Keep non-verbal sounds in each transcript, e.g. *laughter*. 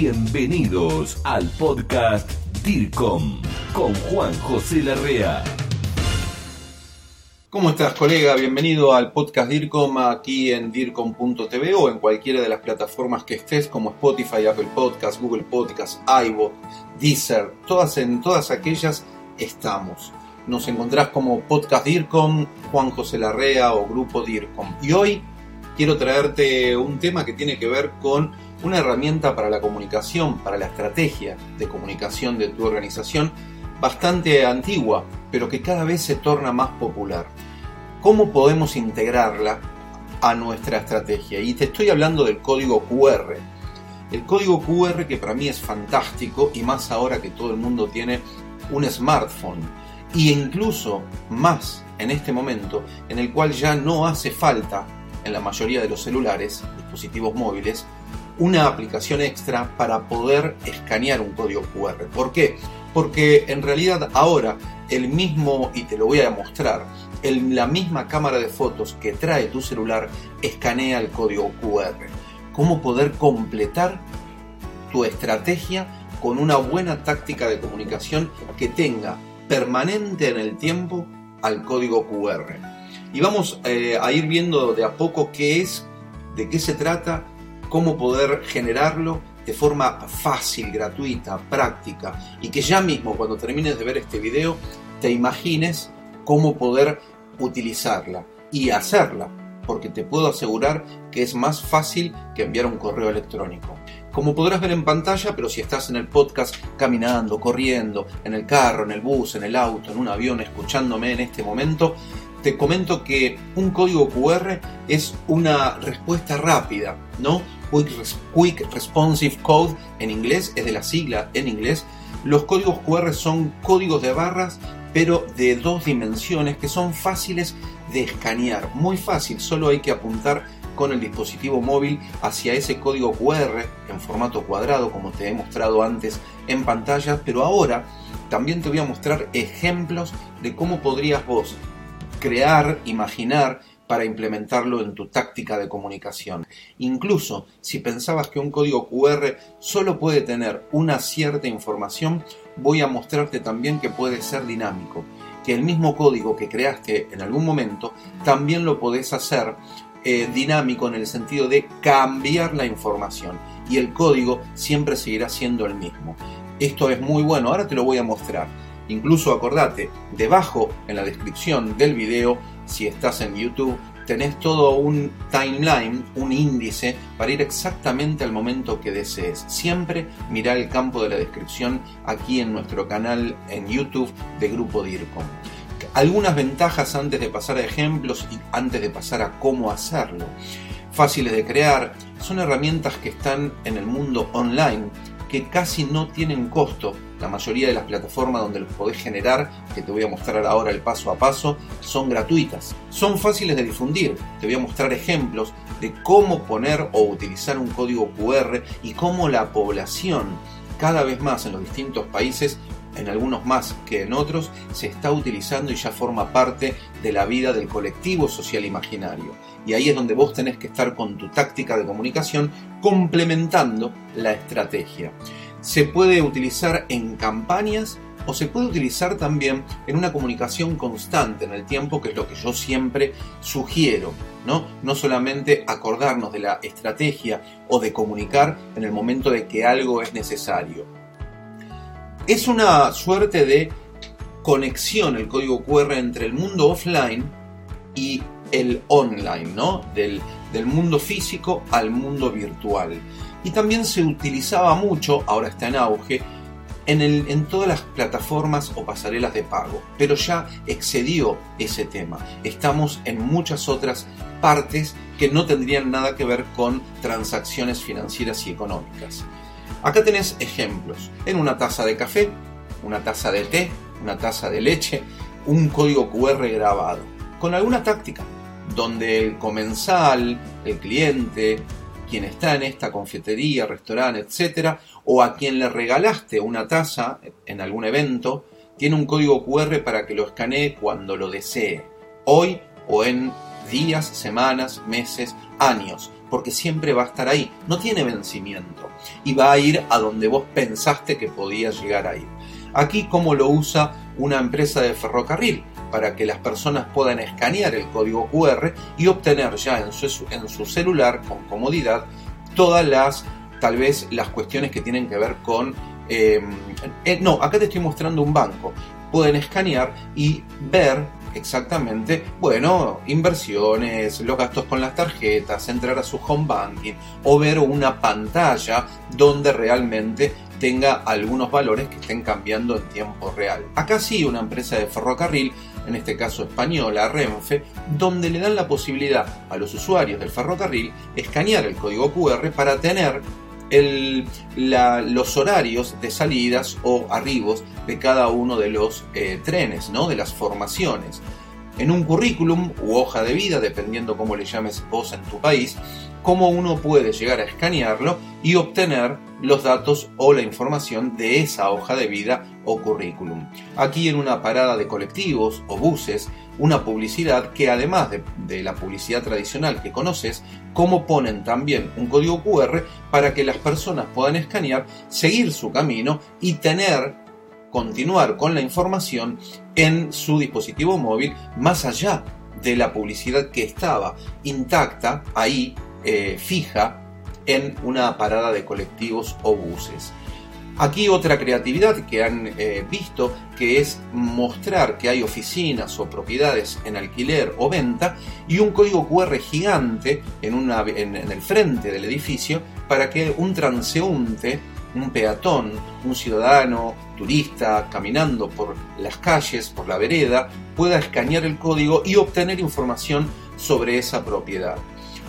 Bienvenidos al podcast DIRCOM con Juan José Larrea. ¿Cómo estás, colega? Bienvenido al podcast DIRCOM aquí en DIRCOM.tv o en cualquiera de las plataformas que estés, como Spotify, Apple Podcasts, Google Podcasts, iVoox, Deezer, todas en todas aquellas estamos. Nos encontrás como Podcast DIRCOM, Juan José Larrea o Grupo DIRCOM. Y hoy quiero traerte un tema que tiene que ver con una herramienta para la comunicación, para la estrategia de comunicación de tu organización, bastante antigua, pero que cada vez se torna más popular. ¿Cómo podemos integrarla a nuestra estrategia? Y te estoy hablando del código QR. El código QR que para mí es fantástico y más ahora que todo el mundo tiene un smartphone y incluso más en este momento en el cual ya no hace falta en la mayoría de los celulares, dispositivos móviles, una aplicación extra para poder escanear un código QR. ¿Por qué? Porque en realidad ahora el mismo, y te lo voy a mostrar, la misma cámara de fotos que trae tu celular escanea el código QR. ¿Cómo poder completar tu estrategia con una buena táctica de comunicación que tenga permanente en el tiempo al código QR? Y vamos eh, a ir viendo de a poco qué es, de qué se trata cómo poder generarlo de forma fácil, gratuita, práctica y que ya mismo cuando termines de ver este video te imagines cómo poder utilizarla y hacerla, porque te puedo asegurar que es más fácil que enviar un correo electrónico. Como podrás ver en pantalla, pero si estás en el podcast caminando, corriendo, en el carro, en el bus, en el auto, en un avión, escuchándome en este momento, te comento que un código QR es una respuesta rápida, ¿no? Quick, Responsive Code en inglés, es de la sigla en inglés. Los códigos QR son códigos de barras, pero de dos dimensiones que son fáciles de escanear. Muy fácil, solo hay que apuntar con el dispositivo móvil hacia ese código QR en formato cuadrado, como te he mostrado antes en pantalla, pero ahora también te voy a mostrar ejemplos de cómo podrías vos crear, imaginar para implementarlo en tu táctica de comunicación. Incluso si pensabas que un código QR solo puede tener una cierta información, voy a mostrarte también que puede ser dinámico, que el mismo código que creaste en algún momento también lo podés hacer eh, dinámico en el sentido de cambiar la información y el código siempre seguirá siendo el mismo. Esto es muy bueno, ahora te lo voy a mostrar. Incluso acordate, debajo en la descripción del video, si estás en YouTube, tenés todo un timeline, un índice para ir exactamente al momento que desees. Siempre mira el campo de la descripción aquí en nuestro canal en YouTube de Grupo DIRCOM. Algunas ventajas antes de pasar a ejemplos y antes de pasar a cómo hacerlo. Fáciles de crear, son herramientas que están en el mundo online que casi no tienen costo. La mayoría de las plataformas donde los podés generar, que te voy a mostrar ahora el paso a paso, son gratuitas. Son fáciles de difundir. Te voy a mostrar ejemplos de cómo poner o utilizar un código QR y cómo la población cada vez más en los distintos países en algunos más que en otros, se está utilizando y ya forma parte de la vida del colectivo social imaginario. Y ahí es donde vos tenés que estar con tu táctica de comunicación complementando la estrategia. Se puede utilizar en campañas o se puede utilizar también en una comunicación constante en el tiempo, que es lo que yo siempre sugiero, ¿no? No solamente acordarnos de la estrategia o de comunicar en el momento de que algo es necesario, es una suerte de conexión el código QR entre el mundo offline y el online, ¿no? Del, mundo físico al mundo virtual. Y también se utilizaba mucho, ahora está en auge, en, todas las plataformas o pasarelas de pago, pero ya excedió ese tema. Estamos en muchas otras partes que no tendrían nada que ver con transacciones financieras y económicas. Acá tenés ejemplos. En una taza de café, una taza de té, una taza de leche, un código QR grabado. Con alguna táctica, donde el comensal, el cliente, quien está en esta confitería, restaurante, etc., o a quien le regalaste una taza en algún evento, tiene un código QR para que lo escanee cuando lo desee, hoy o en días, semanas, meses, años, porque siempre va a estar ahí, no tiene vencimiento y va a ir a donde vos pensaste que podía llegar a ir. Aquí como lo usa una empresa de ferrocarril para que las personas puedan escanear el código QR y obtener ya en su, en su celular con comodidad todas las, tal vez las cuestiones que tienen que ver con... Eh, eh, no, acá te estoy mostrando un banco. Pueden escanear y ver exactamente, bueno, inversiones, los gastos con las tarjetas, entrar a su home banking o ver una pantalla donde realmente tenga algunos valores que estén cambiando en tiempo real. Acá sí una empresa de ferrocarril, en este caso española, Renfe, donde le dan la posibilidad a los usuarios del ferrocarril escanear el código QR para tener los horarios de salidas o arribos de cada uno de los eh, trenes, ¿no? de las formaciones. En un currículum u hoja de vida, dependiendo cómo le llames vos en tu país, cómo uno puede llegar a escanearlo y obtener los datos o la información de esa hoja de vida o currículum. Aquí en una parada de colectivos o buses, una publicidad que además de, la publicidad tradicional que conoces, como ponen también un código QR para que las personas puedan escanear, seguir su camino y tener continuar con la información en su dispositivo móvil más allá de la publicidad que estaba intacta ahí eh, fija en una parada de colectivos o buses. Aquí otra creatividad que han eh, visto que es mostrar que hay oficinas o propiedades en alquiler o venta y un código QR gigante en, en el frente del edificio para que un transeúnte, un peatón, un ciudadano, turista, caminando por las calles, por la vereda, pueda escanear el código y obtener información sobre esa propiedad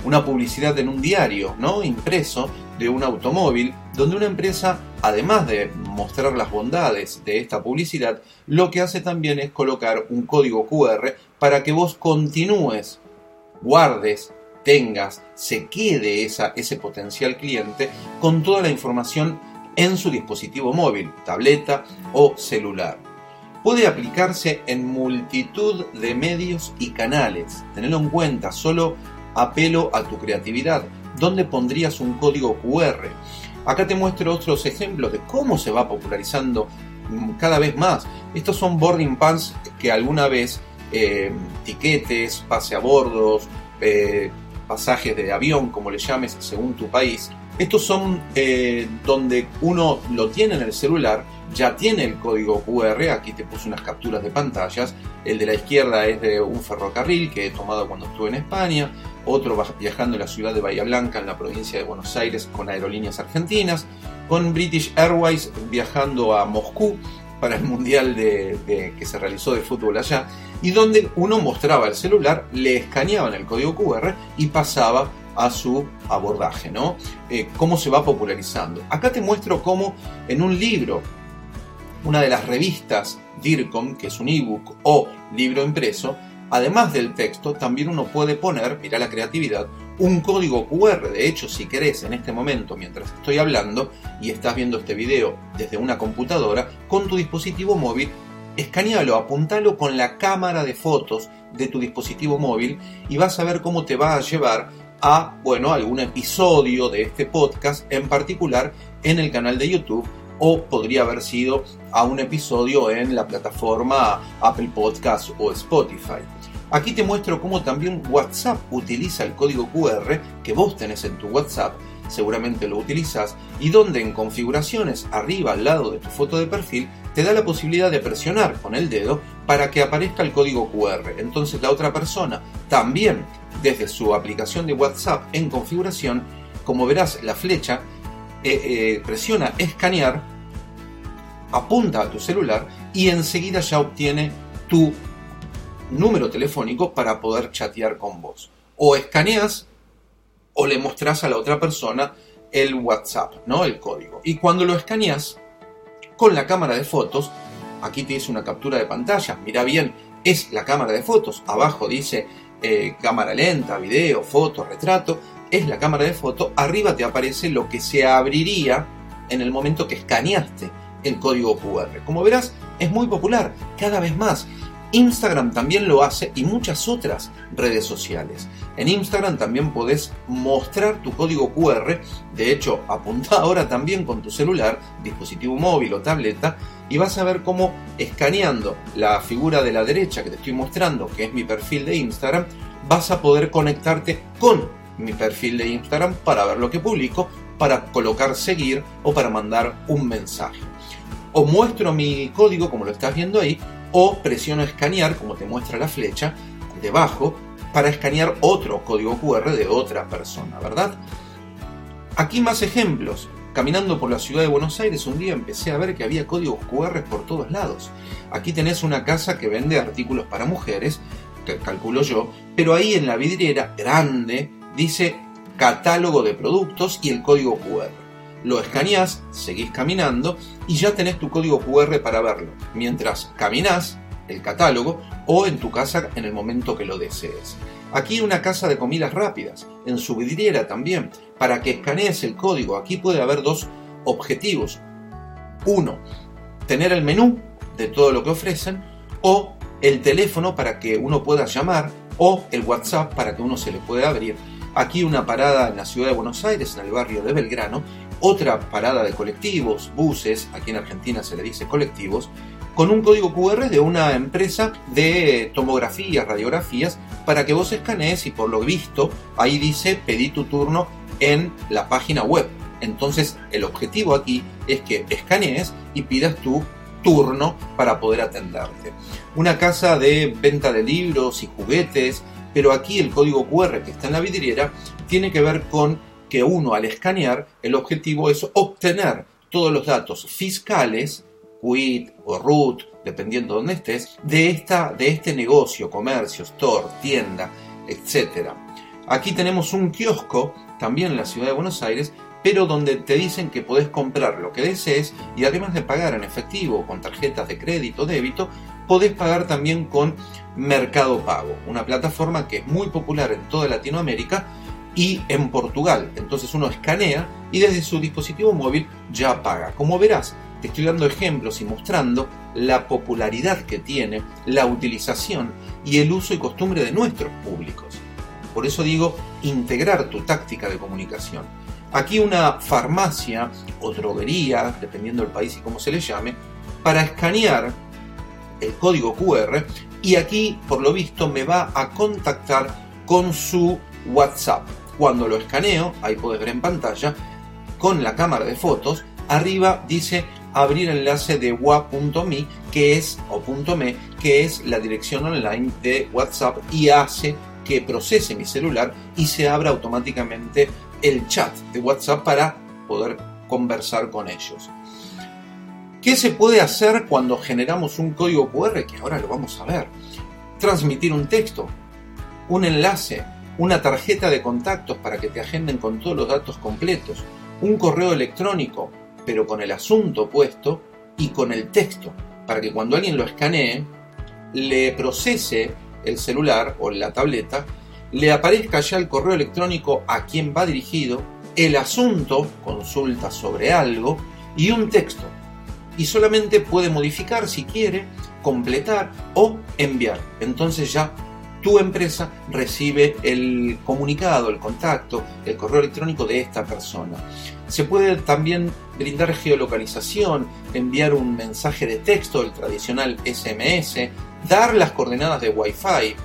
una publicidad en un diario, ¿no? impreso de un automóvil, donde una empresa, además de mostrar las bondades de esta publicidad, lo que hace también es colocar un código QR para que vos continúes, guardes, tengas, se quede esa, ese potencial cliente con toda la información en su dispositivo móvil, tableta o celular. Puede aplicarse en multitud de medios y canales. Tenedlo en cuenta, solo apelo a tu creatividad. ¿Dónde pondrías un código QR? Acá te muestro otros ejemplos de cómo se va popularizando cada vez más. Estos son boarding pass que alguna vez eh, tiquetes, pase a bordos, eh, pasajes de avión, como le llames según tu país. Estos son eh, donde uno lo tiene en el celular, ya tiene el código QR, aquí te puse unas capturas de pantallas, el de la izquierda es de un ferrocarril que he tomado cuando estuve en España, otro viajando en la ciudad de Bahía Blanca, en la provincia de Buenos Aires, con aerolíneas argentinas, con British Airways viajando a Moscú para el Mundial de, que se realizó de fútbol allá, y donde uno mostraba el celular, le escaneaban el código QR y pasaba a su abordaje, ¿no? Eh, cómo se va popularizando. Acá te muestro cómo en un libro, una de las revistas DIRCOM, que es un ebook o libro impreso, Además del texto, también uno puede poner, mira la creatividad, un código QR. De hecho, si querés en este momento, mientras estoy hablando y estás viendo este video desde una computadora, con tu dispositivo móvil, escanealo, apuntalo con la cámara de fotos de tu dispositivo móvil y vas a ver cómo te va a llevar a, bueno, algún episodio de este podcast en particular en el canal de YouTube o podría haber sido a un episodio en la plataforma Apple Podcast o Spotify. Aquí te muestro cómo también WhatsApp utiliza el código QR que vos tenés en tu WhatsApp, seguramente lo utilizas, y donde en configuraciones arriba al lado de tu foto de perfil te da la posibilidad de presionar con el dedo para que aparezca el código QR. Entonces la otra persona también desde su aplicación de WhatsApp en configuración, como verás la flecha, eh, eh, presiona escanear, apunta a tu celular y enseguida ya obtiene tu número telefónico para poder chatear con vos. O escaneas o le mostrás a la otra persona el WhatsApp, ¿no? El código. Y cuando lo escaneas con la cámara de fotos, aquí te dice una captura de pantalla, mira bien, es la cámara de fotos, abajo dice eh, cámara lenta, video, foto, retrato, es la cámara de foto, arriba te aparece lo que se abriría en el momento que escaneaste el código QR. Como verás, es muy popular, cada vez más Instagram también lo hace y muchas otras redes sociales. En Instagram también podés mostrar tu código QR, de hecho apunta *laughs* ahora también con tu celular, dispositivo móvil o tableta, y vas a ver cómo escaneando la figura de la derecha que te estoy mostrando, que es mi perfil de Instagram, vas a poder conectarte con mi perfil de Instagram para ver lo que publico, para colocar seguir o para mandar un mensaje. O muestro mi código como lo estás viendo ahí o presiono escanear, como te muestra la flecha, debajo, para escanear otro código QR de otra persona, ¿verdad? Aquí más ejemplos. Caminando por la ciudad de Buenos Aires un día empecé a ver que había códigos QR por todos lados. Aquí tenés una casa que vende artículos para mujeres, que calculo yo, pero ahí en la vidriera grande dice catálogo de productos y el código QR lo escaneás, seguís caminando y ya tenés tu código QR para verlo, mientras caminás el catálogo o en tu casa en el momento que lo desees. Aquí una casa de comidas rápidas, en su vidriera también, para que escanees el código. Aquí puede haber dos objetivos. Uno, tener el menú de todo lo que ofrecen o el teléfono para que uno pueda llamar o el WhatsApp para que uno se le pueda abrir. Aquí una parada en la ciudad de Buenos Aires, en el barrio de Belgrano, otra parada de colectivos, buses, aquí en Argentina se le dice colectivos, con un código QR de una empresa de tomografías, radiografías, para que vos escanees y por lo visto ahí dice pedí tu turno en la página web. Entonces el objetivo aquí es que escanees y pidas tu turno para poder atenderte. Una casa de venta de libros y juguetes, pero aquí el código QR que está en la vidriera tiene que ver con que uno al escanear, el objetivo es obtener todos los datos fiscales, quit o root, dependiendo de dónde estés, de, esta, de este negocio, comercio, store, tienda, etc. Aquí tenemos un kiosco, también en la ciudad de Buenos Aires, pero donde te dicen que podés comprar lo que desees y además de pagar en efectivo con tarjetas de crédito o débito, podés pagar también con Mercado Pago, una plataforma que es muy popular en toda Latinoamérica y en Portugal. Entonces uno escanea y desde su dispositivo móvil ya paga. Como verás, te estoy dando ejemplos y mostrando la popularidad que tiene, la utilización y el uso y costumbre de nuestros públicos. Por eso digo, integrar tu táctica de comunicación. Aquí una farmacia o droguería, dependiendo del país y cómo se le llame, para escanear el código QR y aquí, por lo visto, me va a contactar con su WhatsApp. Cuando lo escaneo, ahí puedes ver en pantalla, con la cámara de fotos, arriba dice abrir enlace de wa.me, que es, o .me, que es la dirección online de WhatsApp y hace que procese mi celular y se abra automáticamente el chat de WhatsApp para poder conversar con ellos. ¿Qué se puede hacer cuando generamos un código QR? Que ahora lo vamos a ver. Transmitir un texto, un enlace, una tarjeta de contactos para que te agenden con todos los datos completos, un correo electrónico, pero con el asunto puesto y con el texto, para que cuando alguien lo escanee, le procese el celular o la tableta, le aparezca ya el correo electrónico a quien va dirigido, el asunto, consulta sobre algo, y un texto. Y solamente puede modificar si quiere, completar o enviar. Entonces ya tu empresa recibe el comunicado, el contacto, el correo electrónico de esta persona. Se puede también brindar geolocalización, enviar un mensaje de texto, el tradicional SMS, dar las coordenadas de Wi-Fi.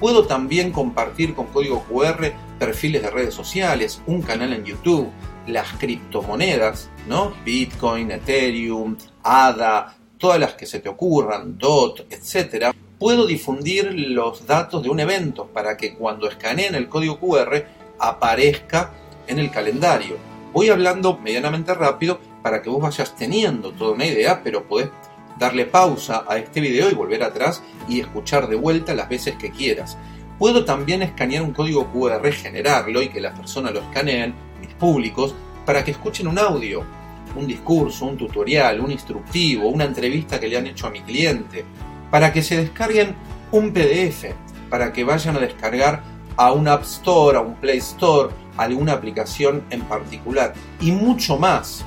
Puedo también compartir con código QR perfiles de redes sociales, un canal en YouTube, las criptomonedas, ¿no? Bitcoin, Ethereum, ADA, todas las que se te ocurran, DOT, etcétera puedo difundir los datos de un evento para que cuando escaneen el código QR aparezca en el calendario. Voy hablando medianamente rápido para que vos vayas teniendo toda una idea, pero podés darle pausa a este video y volver atrás y escuchar de vuelta las veces que quieras. Puedo también escanear un código QR, generarlo y que las personas lo escaneen, mis públicos, para que escuchen un audio, un discurso, un tutorial, un instructivo, una entrevista que le han hecho a mi cliente, para que se descarguen un PDF, para que vayan a descargar a un App Store, a un Play Store, alguna aplicación en particular y mucho más.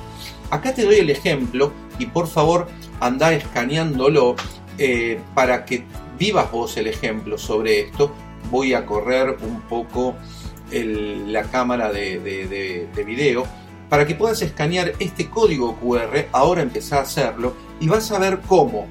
Acá te doy el ejemplo y por favor anda escaneándolo eh, para que vivas vos el ejemplo sobre esto, voy a correr un poco la cámara de, de, video para que puedas escanear este código QR, ahora empezá a hacerlo y vas a ver cómo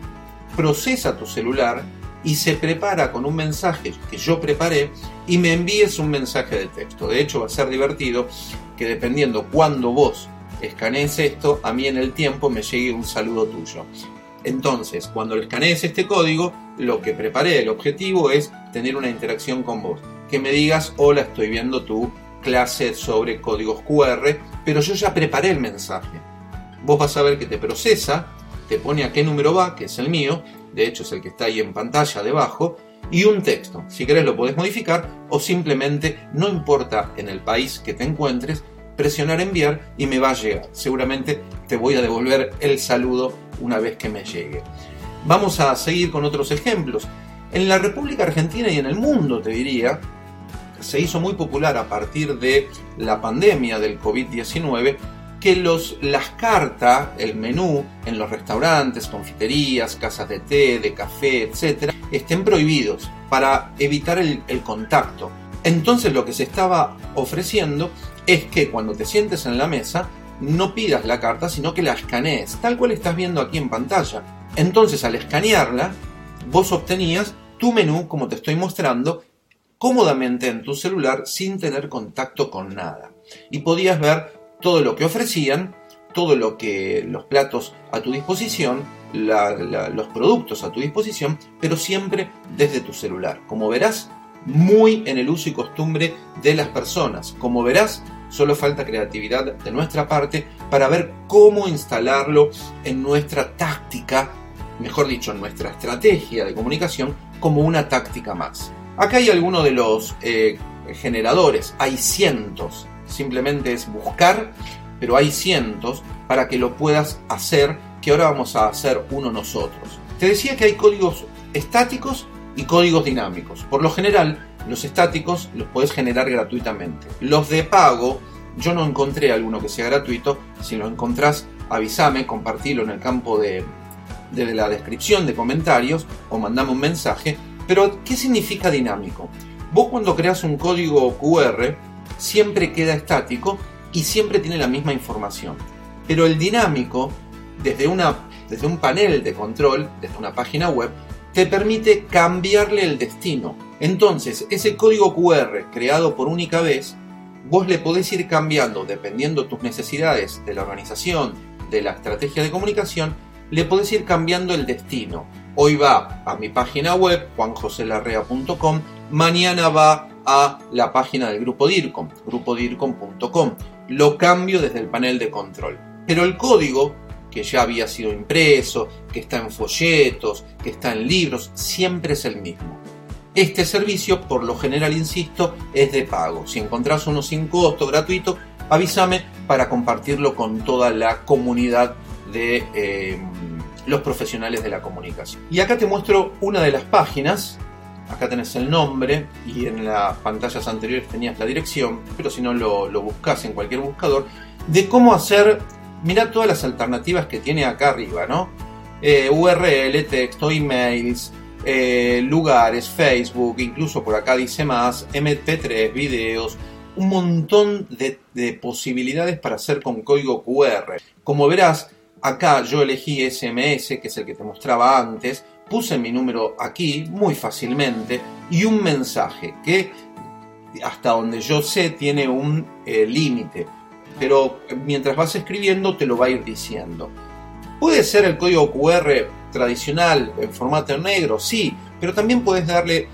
procesa tu celular y se prepara con un mensaje que yo preparé y me envíes un mensaje de texto. De hecho va a ser divertido que dependiendo cuándo vos escanees esto, a mí en el tiempo me llegue un saludo tuyo. Entonces, cuando escanees este código, lo que preparé, el objetivo es tener una interacción con vos. Que me digas, hola, estoy viendo tu clase sobre códigos QR, pero yo ya preparé el mensaje. Vos vas a ver que te procesa, te pone a qué número va, que es el mío, de hecho es el que está ahí en pantalla debajo, y un texto. Si querés lo podés modificar o simplemente, no importa en el país que te encuentres, presionar enviar y me va a llegar. Seguramente te voy a devolver el saludo una vez que me llegue. Vamos a seguir con otros ejemplos. En la República Argentina y en el mundo, te diría, se hizo muy popular a partir de la pandemia del COVID-19 que los, las cartas, el menú en los restaurantes, confiterías, casas de té, de café, etc., estén prohibidos para evitar el, el contacto. Entonces lo que se estaba ofreciendo es que cuando te sientes en la mesa no pidas la carta, sino que la escanees, tal cual estás viendo aquí en pantalla. Entonces al escanearla, vos obtenías tu menú, como te estoy mostrando, cómodamente en tu celular sin tener contacto con nada. Y podías ver todo lo que ofrecían, todo lo que los platos a tu disposición, los productos a tu disposición, pero siempre desde tu celular. Como verás, muy en el uso y costumbre de las personas. Como verás, solo falta creatividad de nuestra parte para ver cómo instalarlo en nuestra táctica, mejor dicho, en nuestra estrategia de comunicación como una táctica más. Acá hay algunos de los eh, generadores, hay cientos, simplemente es buscar, pero hay cientos para que lo puedas hacer, que ahora vamos a hacer uno nosotros. Te decía que hay códigos estáticos y códigos dinámicos. Por lo general, los estáticos los puedes generar gratuitamente. Los de pago, yo no encontré alguno que sea gratuito. Si lo encontrás, avísame, compartilo en el campo de, de la descripción de comentarios o mandame un mensaje. Pero, ¿qué significa dinámico? Vos cuando creas un código QR, siempre queda estático y siempre tiene la misma información. Pero el dinámico, desde, una, desde un panel de control, desde una página web, te permite cambiarle el destino. Entonces, ese código QR creado por única vez, vos le podés ir cambiando dependiendo tus necesidades de la organización, de la estrategia de comunicación, le podés ir cambiando el destino. Hoy va a mi página web, juanjoselarrea.com, mañana va a la página del grupo DIRCOM, grupodircom.com. Lo cambio desde el panel de control. Pero el código que ya había sido impreso, que está en folletos, que está en libros, siempre es el mismo. Este servicio, por lo general, insisto, es de pago. Si encontrás uno sin costo, gratuito, avísame para compartirlo con toda la comunidad de eh, los profesionales de la comunicación. Y acá te muestro una de las páginas. Acá tenés el nombre y en las pantallas anteriores tenías la dirección, pero si no lo, buscas en cualquier buscador, de cómo hacer Mira todas las alternativas que tiene acá arriba, ¿no? Eh, URL, texto, emails, eh, lugares, Facebook, incluso por acá dice más, MP3, videos, un montón de, de, posibilidades para hacer con código QR. Como verás, acá yo elegí SMS, que es el que te mostraba antes, puse mi número aquí muy fácilmente y un mensaje que hasta donde yo sé tiene un eh, límite pero mientras vas escribiendo te lo va a ir diciendo. Puede ser el código QR tradicional en formato negro, sí, pero también puedes darle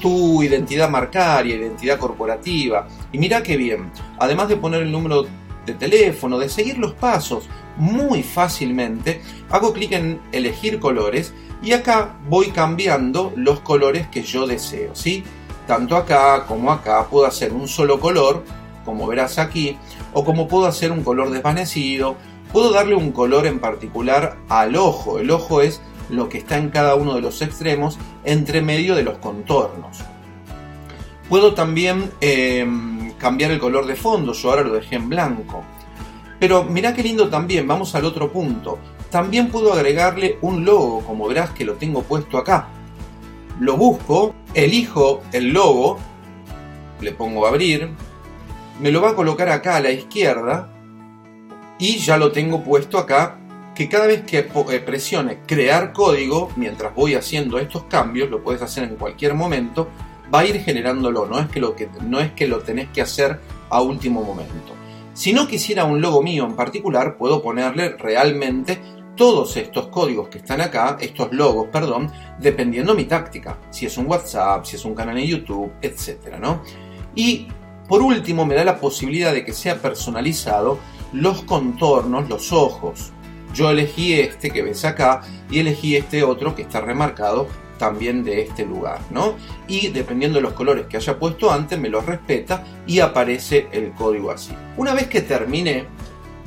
tu identidad marcaria, identidad corporativa. Y mira qué bien, además de poner el número de teléfono, de seguir los pasos muy fácilmente, hago clic en elegir colores y acá voy cambiando los colores que yo deseo, ¿sí? Tanto acá como acá puedo hacer un solo color como verás aquí, o como puedo hacer un color desvanecido, puedo darle un color en particular al ojo. El ojo es lo que está en cada uno de los extremos entre medio de los contornos. Puedo también em, cambiar el color de fondo, yo ahora lo dejé en blanco. Pero mirá qué lindo también, vamos al otro punto. También puedo agregarle un logo, como verás que lo tengo puesto acá. Lo busco, elijo el logo, le pongo abrir, me lo va a colocar acá a la izquierda y ya lo tengo puesto acá que cada vez que eh, presione crear código, mientras voy haciendo estos cambios, lo puedes hacer en cualquier momento, va a ir generándolo, no es que lo, que, no es que lo tenés que hacer a último momento. Si no quisiera un logo mío en particular, puedo ponerle realmente todos estos códigos que están acá, estos logos, perdón, dependiendo mi táctica, si es un WhatsApp, si es un canal en YouTube, etcétera, ¿no? Y por último me da la posibilidad de que sea personalizado los contornos, los ojos. Yo elegí este que ves acá y elegí este otro que está remarcado también de este lugar, ¿no? Y dependiendo de los colores que haya puesto antes, me los respeta y aparece el código así. Una vez que termine,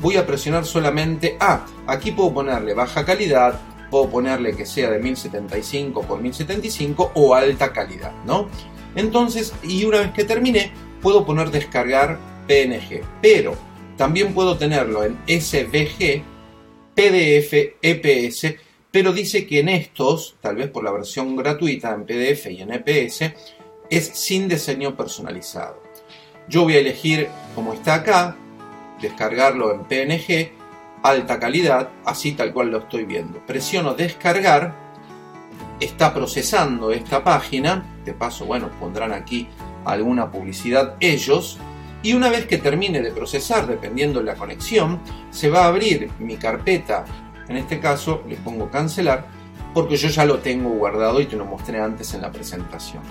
voy a presionar solamente, ah, aquí puedo ponerle baja calidad, puedo ponerle que sea de 1075 por 1075 o alta calidad, ¿no? Entonces, y una vez que termine, puedo poner descargar PNG, pero también puedo tenerlo en SVG, PDF, EPS, pero dice que en estos, tal vez por la versión gratuita en PDF y en EPS, es sin diseño personalizado. Yo voy a elegir, como está acá, descargarlo en PNG, alta calidad, así tal cual lo estoy viendo. Presiono descargar, está procesando esta página, de paso, bueno, pondrán aquí alguna publicidad ellos, y una vez que termine de procesar, dependiendo de la conexión, se va a abrir mi carpeta, en este caso le pongo cancelar, porque yo ya lo tengo guardado y te lo mostré antes en la presentación.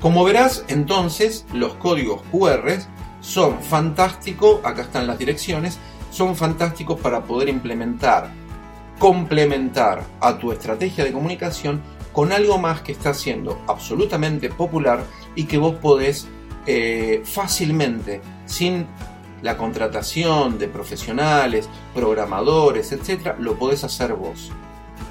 Como verás, entonces los códigos QR son fantásticos, acá están las direcciones, son fantásticos para poder implementar, complementar a tu estrategia de comunicación con algo más que está siendo absolutamente popular y que vos podés eh, fácilmente, sin la contratación de profesionales, programadores, etc., lo podés hacer vos.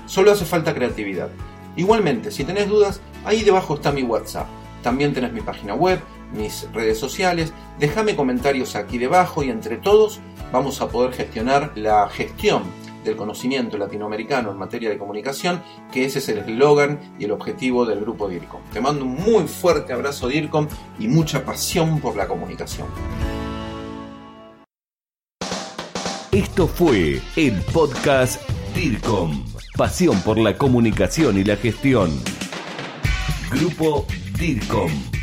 Solo hace falta creatividad. Igualmente, si tenés dudas, ahí debajo está mi WhatsApp. También tenés mi página web, mis redes sociales. Déjame comentarios aquí debajo y entre todos vamos a poder gestionar la gestión del conocimiento latinoamericano en materia de comunicación, que ese es el eslogan y el objetivo del grupo DIRCOM. Te mando un muy fuerte abrazo DIRCOM y mucha pasión por la comunicación. Esto fue el podcast DIRCOM, pasión por la comunicación y la gestión. Grupo DIRCOM.